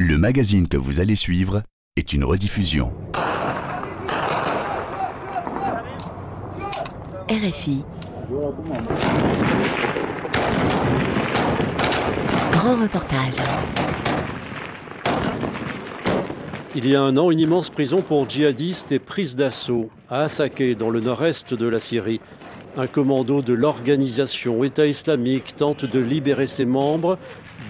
Le magazine que vous allez suivre est une rediffusion. RFI. Grand reportage. Il y a un an, une immense prison pour djihadistes est prise d'assaut à Assaké, dans le nord-est de la Syrie. Un commando de l'organisation État islamique tente de libérer ses membres.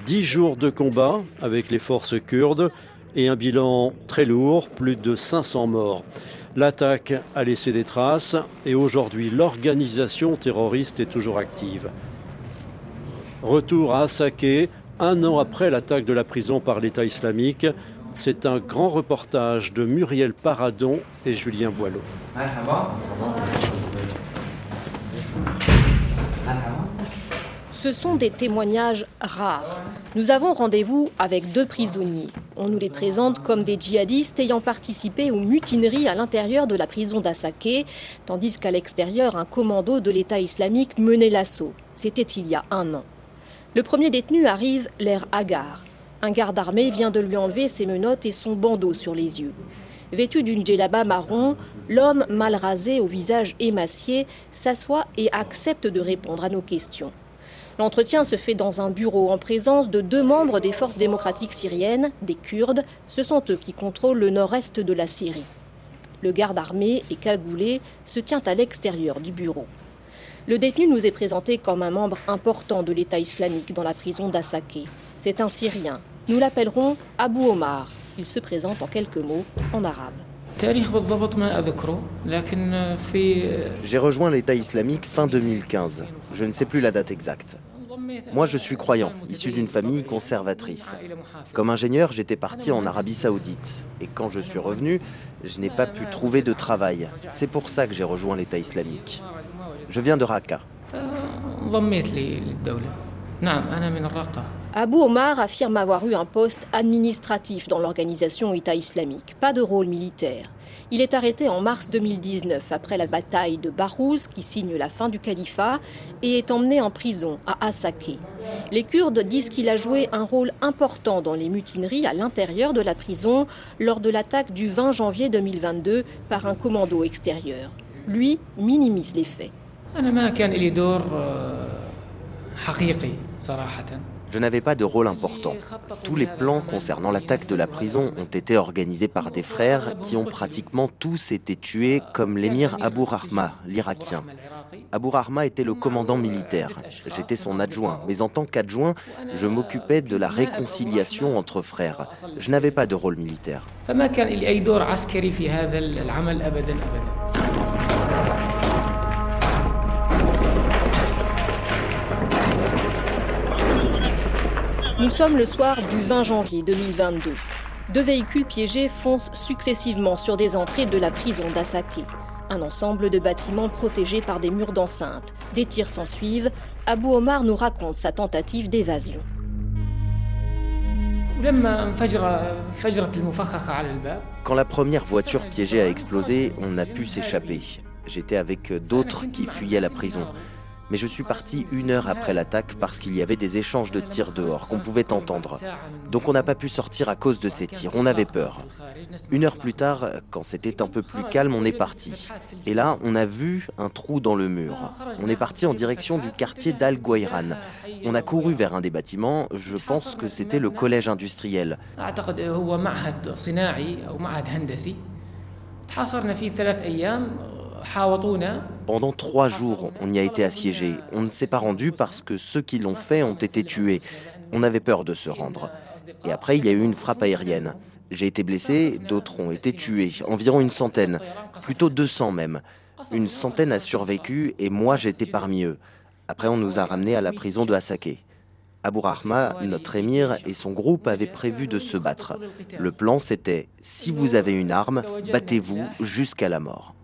Dix jours de combat avec les forces kurdes et un bilan très lourd, plus de 500 morts. L'attaque a laissé des traces et aujourd'hui l'organisation terroriste est toujours active. Retour à Assaké, un an après l'attaque de la prison par l'État islamique. C'est un grand reportage de Muriel Paradon et Julien Boileau. Ce sont des témoignages rares. Nous avons rendez-vous avec deux prisonniers. On nous les présente comme des djihadistes ayant participé aux mutineries à l'intérieur de la prison d'Assaké, tandis qu'à l'extérieur, un commando de l'État islamique menait l'assaut. C'était il y a un an. Le premier détenu arrive l'air hagard. Un garde armé vient de lui enlever ses menottes et son bandeau sur les yeux. Vêtu d'une djellaba marron, l'homme mal rasé au visage émacié s'assoit et accepte de répondre à nos questions. L'entretien se fait dans un bureau en présence de deux membres des forces démocratiques syriennes, des Kurdes. Ce sont eux qui contrôlent le nord-est de la Syrie. Le garde armé et cagoulé se tient à l'extérieur du bureau. Le détenu nous est présenté comme un membre important de l'État islamique dans la prison d'Assaké. C'est un Syrien. Nous l'appellerons Abu Omar. Il se présente en quelques mots en arabe. J'ai rejoint l'État islamique fin 2015. Je ne sais plus la date exacte. Moi, je suis croyant, issu d'une famille conservatrice. Comme ingénieur, j'étais parti en Arabie saoudite. Et quand je suis revenu, je n'ai pas pu trouver de travail. C'est pour ça que j'ai rejoint l'État islamique. Je viens de Raqqa. Abu Omar affirme avoir eu un poste administratif dans l'organisation État islamique, pas de rôle militaire. Il est arrêté en mars 2019 après la bataille de Barouz qui signe la fin du califat et est emmené en prison à Assaké. Les Kurdes disent qu'il a joué un rôle important dans les mutineries à l'intérieur de la prison lors de l'attaque du 20 janvier 2022 par un commando extérieur. Lui minimise les faits. Je n'avais pas de rôle important. Tous les plans concernant l'attaque de la prison ont été organisés par des frères qui ont pratiquement tous été tués, comme l'émir Abu Rahma, l'Irakien. Abu Rahma était le commandant militaire. J'étais son adjoint, mais en tant qu'adjoint, je m'occupais de la réconciliation entre frères. Je n'avais pas de rôle militaire. Nous sommes le soir du 20 janvier 2022. Deux véhicules piégés foncent successivement sur des entrées de la prison d'Assaké. Un ensemble de bâtiments protégés par des murs d'enceinte. Des tirs s'en suivent. Abu Omar nous raconte sa tentative d'évasion. Quand la première voiture piégée a explosé, on a pu s'échapper. J'étais avec d'autres qui fuyaient la prison mais je suis parti une heure après l'attaque parce qu'il y avait des échanges de tirs dehors qu'on pouvait entendre. Donc on n'a pas pu sortir à cause de ces tirs, on avait peur. Une heure plus tard, quand c'était un peu plus calme, on est parti. Et là, on a vu un trou dans le mur. On est parti en direction du quartier d'Al Ghouairan. On a couru vers un des bâtiments, je pense que c'était le collège industriel. Pendant trois jours, on y a été assiégé. On ne s'est pas rendu parce que ceux qui l'ont fait ont été tués. On avait peur de se rendre. Et après, il y a eu une frappe aérienne. J'ai été blessé, d'autres ont été tués, environ une centaine, plutôt 200 même. Une centaine a survécu et moi j'étais parmi eux. Après, on nous a ramenés à la prison de Hasake. Abu Rahma, notre émir, et son groupe avaient prévu de se battre. Le plan, c'était si vous avez une arme, battez-vous jusqu'à la mort.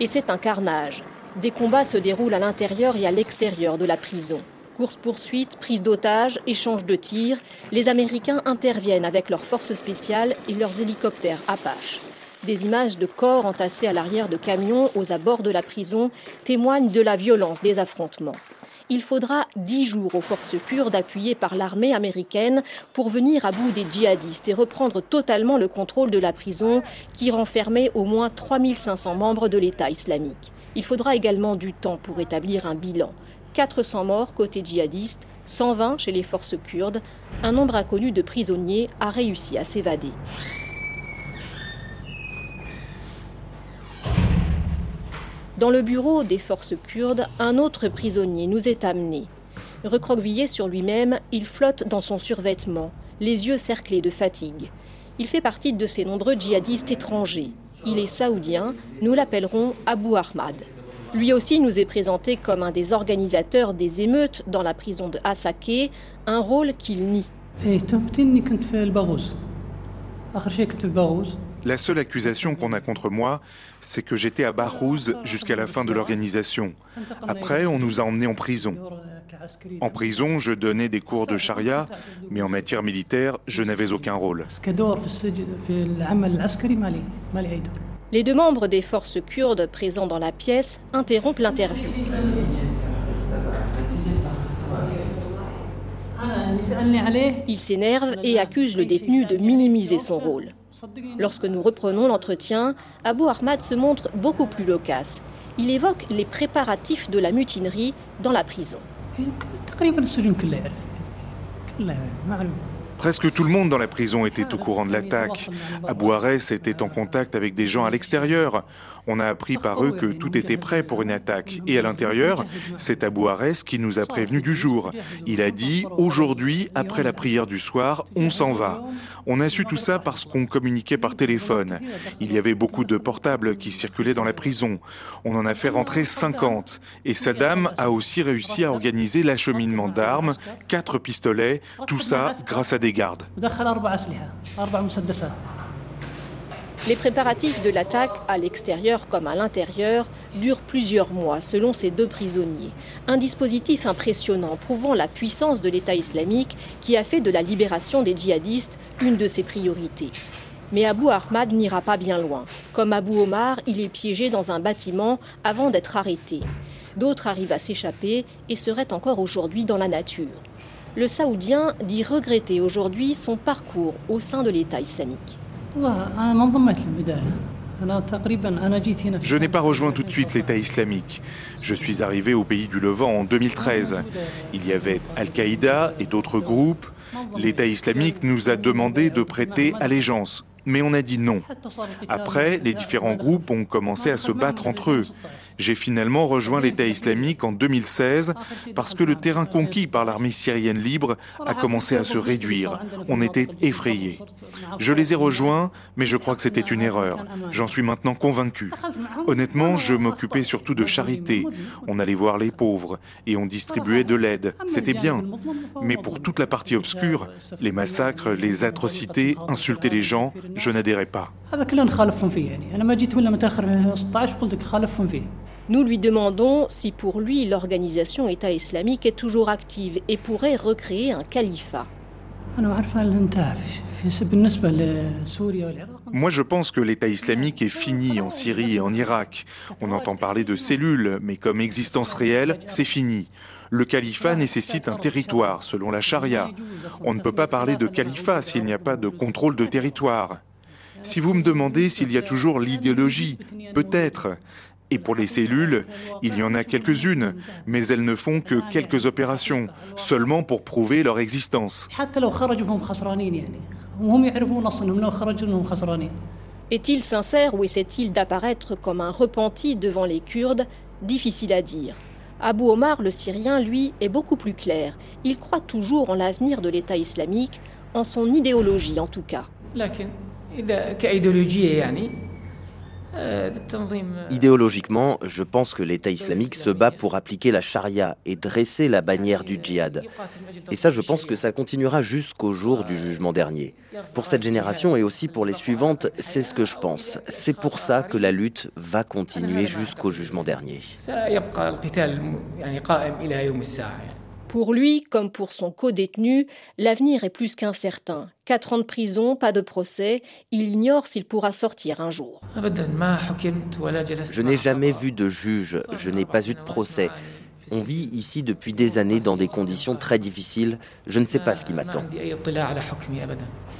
Et c'est un carnage. Des combats se déroulent à l'intérieur et à l'extérieur de la prison. Course-poursuite, prise d'otages, échange de tirs, les Américains interviennent avec leurs forces spéciales et leurs hélicoptères Apache. Des images de corps entassés à l'arrière de camions aux abords de la prison témoignent de la violence des affrontements. Il faudra dix jours aux forces kurdes appuyées par l'armée américaine pour venir à bout des djihadistes et reprendre totalement le contrôle de la prison qui renfermait au moins 3500 membres de l'État islamique. Il faudra également du temps pour établir un bilan. 400 morts côté djihadiste, 120 chez les forces kurdes. Un nombre inconnu de prisonniers a réussi à s'évader. Dans le bureau des forces kurdes, un autre prisonnier nous est amené. Recroquevillé sur lui-même, il flotte dans son survêtement, les yeux cerclés de fatigue. Il fait partie de ces nombreux djihadistes étrangers. Il est saoudien, nous l'appellerons Abu Ahmad. Lui aussi nous est présenté comme un des organisateurs des émeutes dans la prison de Hasake, un rôle qu'il nie. La seule accusation qu'on a contre moi, c'est que j'étais à Bahouz jusqu'à la fin de l'organisation. Après, on nous a emmenés en prison. En prison, je donnais des cours de charia, mais en matière militaire, je n'avais aucun rôle. Les deux membres des forces kurdes présents dans la pièce interrompent l'interview. Ils s'énervent et accusent le détenu de minimiser son rôle. Lorsque nous reprenons l'entretien, Abu Ahmad se montre beaucoup plus loquace. Il évoque les préparatifs de la mutinerie dans la prison. Presque tout le monde dans la prison était au courant de l'attaque. Abou Arès était en contact avec des gens à l'extérieur. On a appris par eux que tout était prêt pour une attaque. Et à l'intérieur, c'est Abou Arès qui nous a prévenu du jour. Il a dit aujourd'hui, après la prière du soir, on s'en va. On a su tout ça parce qu'on communiquait par téléphone. Il y avait beaucoup de portables qui circulaient dans la prison. On en a fait rentrer 50. Et Saddam a aussi réussi à organiser l'acheminement d'armes, quatre pistolets, tout ça grâce à des gardes. Les préparatifs de l'attaque, à l'extérieur comme à l'intérieur, durent plusieurs mois, selon ces deux prisonniers. Un dispositif impressionnant, prouvant la puissance de l'État islamique qui a fait de la libération des djihadistes une de ses priorités. Mais Abu Ahmad n'ira pas bien loin. Comme Abu Omar, il est piégé dans un bâtiment avant d'être arrêté. D'autres arrivent à s'échapper et seraient encore aujourd'hui dans la nature. Le Saoudien dit regretter aujourd'hui son parcours au sein de l'État islamique. Je n'ai pas rejoint tout de suite l'État islamique. Je suis arrivé au pays du Levant en 2013. Il y avait Al-Qaïda et d'autres groupes. L'État islamique nous a demandé de prêter allégeance, mais on a dit non. Après, les différents groupes ont commencé à se battre entre eux. J'ai finalement rejoint l'État islamique en 2016 parce que le terrain conquis par l'armée syrienne libre a commencé à se réduire. On était effrayés. Je les ai rejoints, mais je crois que c'était une erreur. J'en suis maintenant convaincu. Honnêtement, je m'occupais surtout de charité. On allait voir les pauvres et on distribuait de l'aide. C'était bien. Mais pour toute la partie obscure, les massacres, les atrocités, insulter les gens, je n'adhérais pas. Nous lui demandons si pour lui l'organisation État islamique est toujours active et pourrait recréer un califat. Moi, je pense que l'État islamique est fini en Syrie et en Irak. On entend parler de cellules, mais comme existence réelle, c'est fini. Le califat nécessite un territoire, selon la charia. On ne peut pas parler de califat s'il n'y a pas de contrôle de territoire. Si vous me demandez s'il y a toujours l'idéologie, peut-être. Et pour les cellules, il y en a quelques-unes, mais elles ne font que quelques opérations, seulement pour prouver leur existence. Est-il sincère ou essaie-t-il d'apparaître comme un repenti devant les Kurdes? Difficile à dire. Abu Omar, le Syrien, lui, est beaucoup plus clair. Il croit toujours en l'avenir de l'État islamique, en son idéologie en tout cas. Idéologiquement, je pense que l'État islamique se bat pour appliquer la charia et dresser la bannière du djihad. Et ça, je pense que ça continuera jusqu'au jour du jugement dernier. Pour cette génération et aussi pour les suivantes, c'est ce que je pense. C'est pour ça que la lutte va continuer jusqu'au jugement dernier. Pour lui, comme pour son co-détenu, l'avenir est plus qu'incertain. Quatre ans de prison, pas de procès, il ignore s'il pourra sortir un jour. Je n'ai jamais vu de juge, je n'ai pas eu de procès. On vit ici depuis des années dans des conditions très difficiles. Je ne sais pas ce qui m'attend.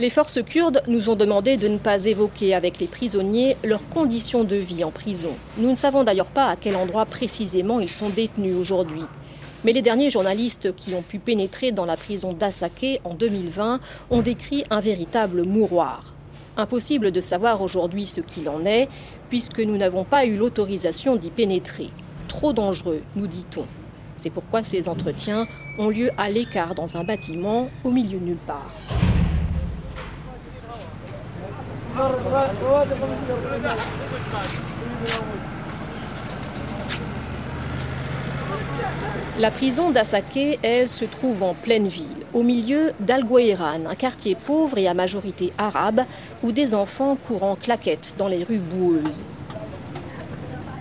Les forces kurdes nous ont demandé de ne pas évoquer avec les prisonniers leurs conditions de vie en prison. Nous ne savons d'ailleurs pas à quel endroit précisément ils sont détenus aujourd'hui. Mais les derniers journalistes qui ont pu pénétrer dans la prison d'Asake en 2020 ont décrit un véritable mouroir. Impossible de savoir aujourd'hui ce qu'il en est, puisque nous n'avons pas eu l'autorisation d'y pénétrer. Trop dangereux, nous dit-on. C'est pourquoi ces entretiens ont lieu à l'écart dans un bâtiment au milieu de nulle part. La prison d'Asake, elle, se trouve en pleine ville, au milieu d'Al un quartier pauvre et à majorité arabe, où des enfants courent en claquettes dans les rues boueuses.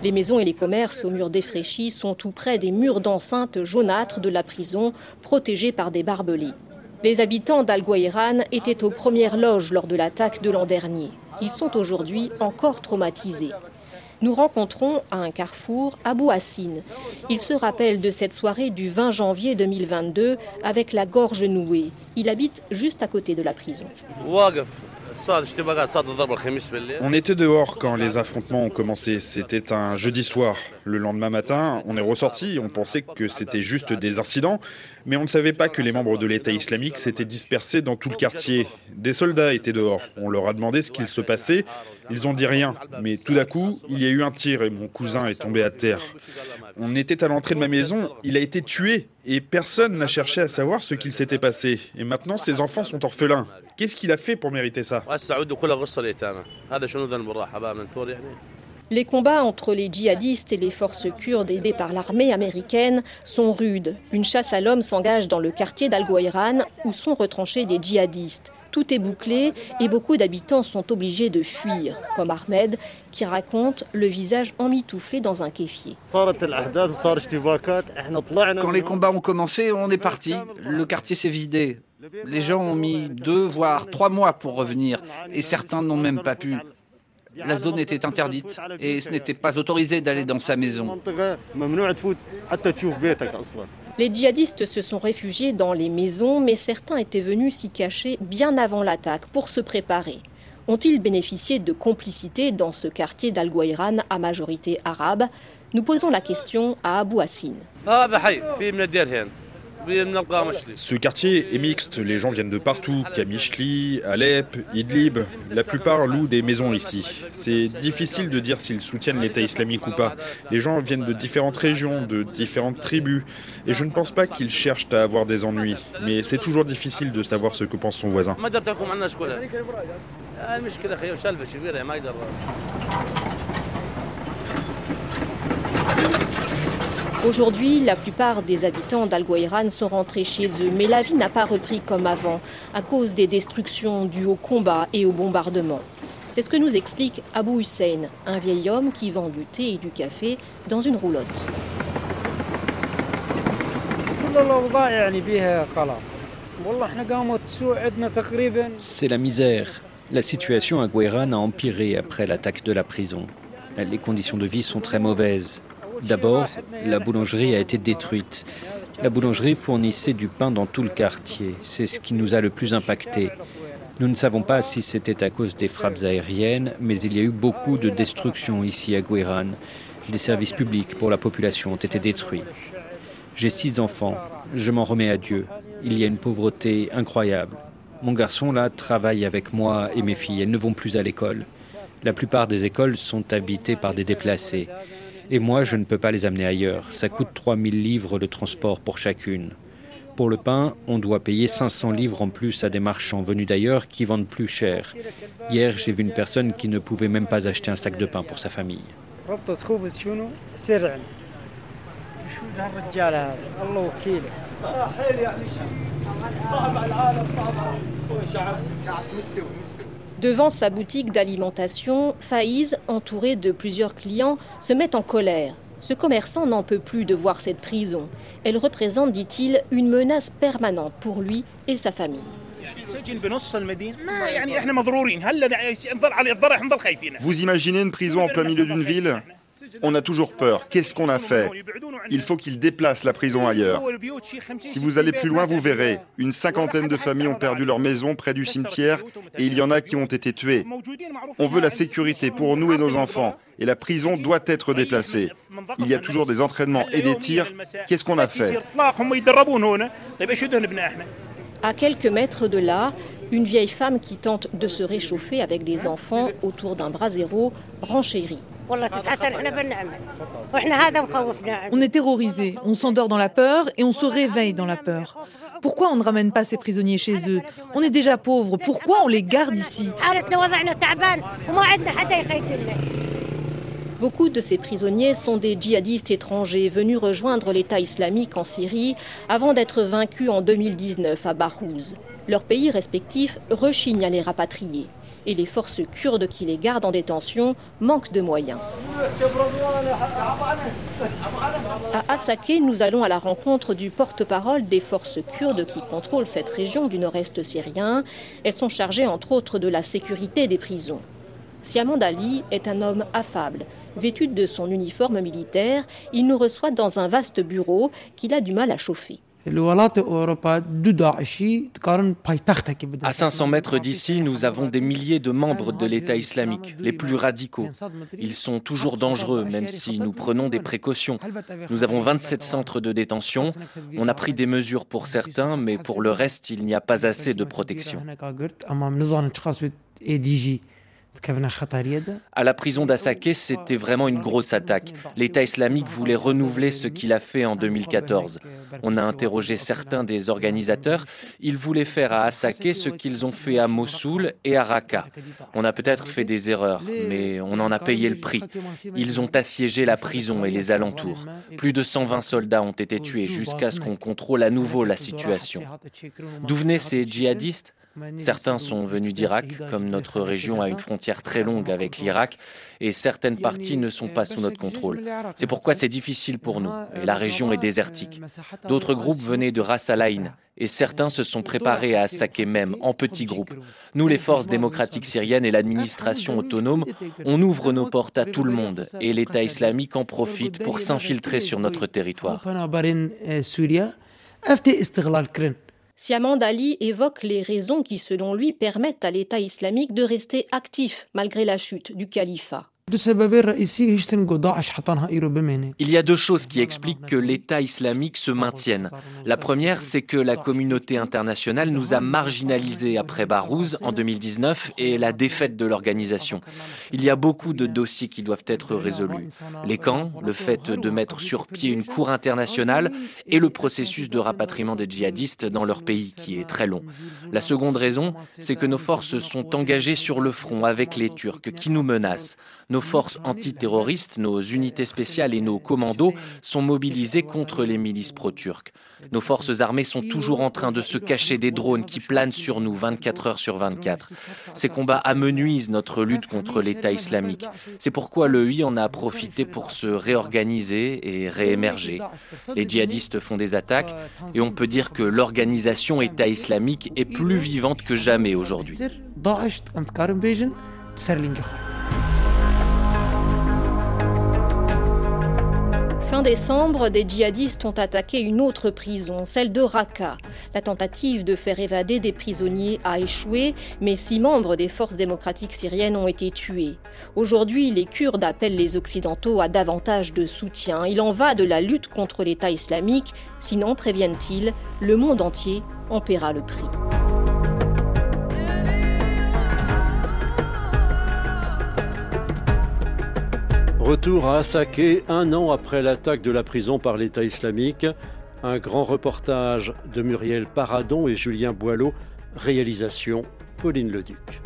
Les maisons et les commerces aux murs défraîchis sont tout près des murs d'enceinte jaunâtres de la prison, protégés par des barbelés. Les habitants d'Al étaient aux premières loges lors de l'attaque de l'an dernier. Ils sont aujourd'hui encore traumatisés nous rencontrons à un carrefour Abou Hassine. Il se rappelle de cette soirée du 20 janvier 2022 avec la gorge nouée. Il habite juste à côté de la prison. On était dehors quand les affrontements ont commencé. C'était un jeudi soir. Le lendemain matin, on est ressorti. On pensait que c'était juste des incidents, mais on ne savait pas que les membres de l'État islamique s'étaient dispersés dans tout le quartier. Des soldats étaient dehors. On leur a demandé ce qu'il se passait. Ils ont dit rien. Mais tout d'un coup, il y a eu un tir et mon cousin est tombé à terre. On était à l'entrée de ma maison. Il a été tué et personne n'a cherché à savoir ce qu'il s'était passé. Et maintenant, ses enfants sont orphelins. Qu'est-ce qu'il a fait pour mériter ça les combats entre les djihadistes et les forces kurdes aidées par l'armée américaine sont rudes. Une chasse à l'homme s'engage dans le quartier dal où sont retranchés des djihadistes. Tout est bouclé et beaucoup d'habitants sont obligés de fuir, comme Ahmed qui raconte le visage emmitouflé dans un kéfier. Quand les combats ont commencé, on est parti. Le quartier s'est vidé. Les gens ont mis deux, voire trois mois pour revenir et certains n'ont même pas pu la zone était interdite et ce n'était pas autorisé d'aller dans sa maison. Les djihadistes se sont réfugiés dans les maisons, mais certains étaient venus s'y cacher bien avant l'attaque pour se préparer. Ont-ils bénéficié de complicité dans ce quartier dal à majorité arabe? Nous posons la question à Abou Hassine. Ce quartier est mixte, les gens viennent de partout, Kamishli, Alep, Idlib, la plupart louent des maisons ici. C'est difficile de dire s'ils soutiennent l'État islamique ou pas. Les gens viennent de différentes régions, de différentes tribus, et je ne pense pas qu'ils cherchent à avoir des ennuis, mais c'est toujours difficile de savoir ce que pense son voisin. Aujourd'hui, la plupart des habitants dal sont rentrés chez eux, mais la vie n'a pas repris comme avant, à cause des destructions dues au combat et au bombardement. C'est ce que nous explique Abou Hussein, un vieil homme qui vend du thé et du café dans une roulotte. C'est la misère. La situation à Guayran a empiré après l'attaque de la prison. Les conditions de vie sont très mauvaises. D'abord, la boulangerie a été détruite. La boulangerie fournissait du pain dans tout le quartier. C'est ce qui nous a le plus impacté. Nous ne savons pas si c'était à cause des frappes aériennes, mais il y a eu beaucoup de destruction ici à Guéran. Des services publics pour la population ont été détruits. J'ai six enfants. Je m'en remets à Dieu. Il y a une pauvreté incroyable. Mon garçon, là, travaille avec moi et mes filles. Elles ne vont plus à l'école. La plupart des écoles sont habitées par des déplacés. Et moi, je ne peux pas les amener ailleurs. Ça coûte 3000 livres de transport pour chacune. Pour le pain, on doit payer 500 livres en plus à des marchands venus d'ailleurs qui vendent plus cher. Hier, j'ai vu une personne qui ne pouvait même pas acheter un sac de pain pour sa famille. Devant sa boutique d'alimentation, Faïz, entouré de plusieurs clients, se met en colère. Ce commerçant n'en peut plus de voir cette prison. Elle représente, dit-il, une menace permanente pour lui et sa famille. Vous imaginez une prison en plein milieu d'une ville? On a toujours peur. Qu'est-ce qu'on a fait? Il faut qu'ils déplacent la prison ailleurs. Si vous allez plus loin, vous verrez. Une cinquantaine de familles ont perdu leur maison près du cimetière et il y en a qui ont été tués. On veut la sécurité pour nous et nos enfants et la prison doit être déplacée. Il y a toujours des entraînements et des tirs. Qu'est-ce qu'on a fait? À quelques mètres de là, une vieille femme qui tente de se réchauffer avec des enfants autour d'un brasero renchérit. On est terrorisés, on s'endort dans la peur et on se réveille dans la peur. Pourquoi on ne ramène pas ces prisonniers chez eux? On est déjà pauvres, pourquoi on les garde ici? Beaucoup de ces prisonniers sont des djihadistes étrangers venus rejoindre l'État islamique en Syrie avant d'être vaincus en 2019 à Bahouz. Leurs pays respectifs rechignent à les rapatrier et les forces kurdes qui les gardent en détention manquent de moyens. À Assaké, nous allons à la rencontre du porte-parole des forces kurdes qui contrôlent cette région du nord-est syrien. Elles sont chargées entre autres de la sécurité des prisons. Siamand Ali est un homme affable. Vêtu de son uniforme militaire, il nous reçoit dans un vaste bureau qu'il a du mal à chauffer. À 500 mètres d'ici, nous avons des milliers de membres de l'État islamique, les plus radicaux. Ils sont toujours dangereux, même si nous prenons des précautions. Nous avons 27 centres de détention. On a pris des mesures pour certains, mais pour le reste, il n'y a pas assez de protection. À la prison d'Assaké, c'était vraiment une grosse attaque. L'État islamique voulait renouveler ce qu'il a fait en 2014. On a interrogé certains des organisateurs. Ils voulaient faire à Assaké ce qu'ils ont fait à Mossoul et à Raqqa. On a peut-être fait des erreurs, mais on en a payé le prix. Ils ont assiégé la prison et les alentours. Plus de 120 soldats ont été tués jusqu'à ce qu'on contrôle à nouveau la situation. D'où venaient ces djihadistes? Certains sont venus d'Irak, comme notre région a une frontière très longue avec l'Irak, et certaines parties ne sont pas sous notre contrôle. C'est pourquoi c'est difficile pour nous, et la région est désertique. D'autres groupes venaient de Ras Al Ain, et certains se sont préparés à attaquer même en petits groupes. Nous, les forces démocratiques syriennes et l'administration autonome, on ouvre nos portes à tout le monde, et l'État islamique en profite pour s'infiltrer sur notre territoire. Siamand Ali évoque les raisons qui, selon lui, permettent à l'État islamique de rester actif malgré la chute du califat. Il y a deux choses qui expliquent que l'État islamique se maintienne. La première, c'est que la communauté internationale nous a marginalisés après Barouz en 2019 et la défaite de l'organisation. Il y a beaucoup de dossiers qui doivent être résolus. Les camps, le fait de mettre sur pied une cour internationale et le processus de rapatriement des djihadistes dans leur pays qui est très long. La seconde raison, c'est que nos forces sont engagées sur le front avec les Turcs qui nous menacent. Nos forces antiterroristes, nos unités spéciales et nos commandos sont mobilisés contre les milices pro-turques. Nos forces armées sont toujours en train de se cacher des drones qui planent sur nous 24 heures sur 24. Ces combats amenuisent notre lutte contre l'État islamique. C'est pourquoi le UI en a profité pour se réorganiser et réémerger. Les djihadistes font des attaques et on peut dire que l'organisation État islamique est plus vivante que jamais aujourd'hui. Fin décembre, des djihadistes ont attaqué une autre prison, celle de Raqqa. La tentative de faire évader des prisonniers a échoué, mais six membres des forces démocratiques syriennes ont été tués. Aujourd'hui, les Kurdes appellent les Occidentaux à davantage de soutien. Il en va de la lutte contre l'État islamique, sinon, préviennent-ils, le monde entier en paiera le prix. Retour à Assaké, un an après l'attaque de la prison par l'État islamique. Un grand reportage de Muriel Paradon et Julien Boileau. Réalisation Pauline Leduc.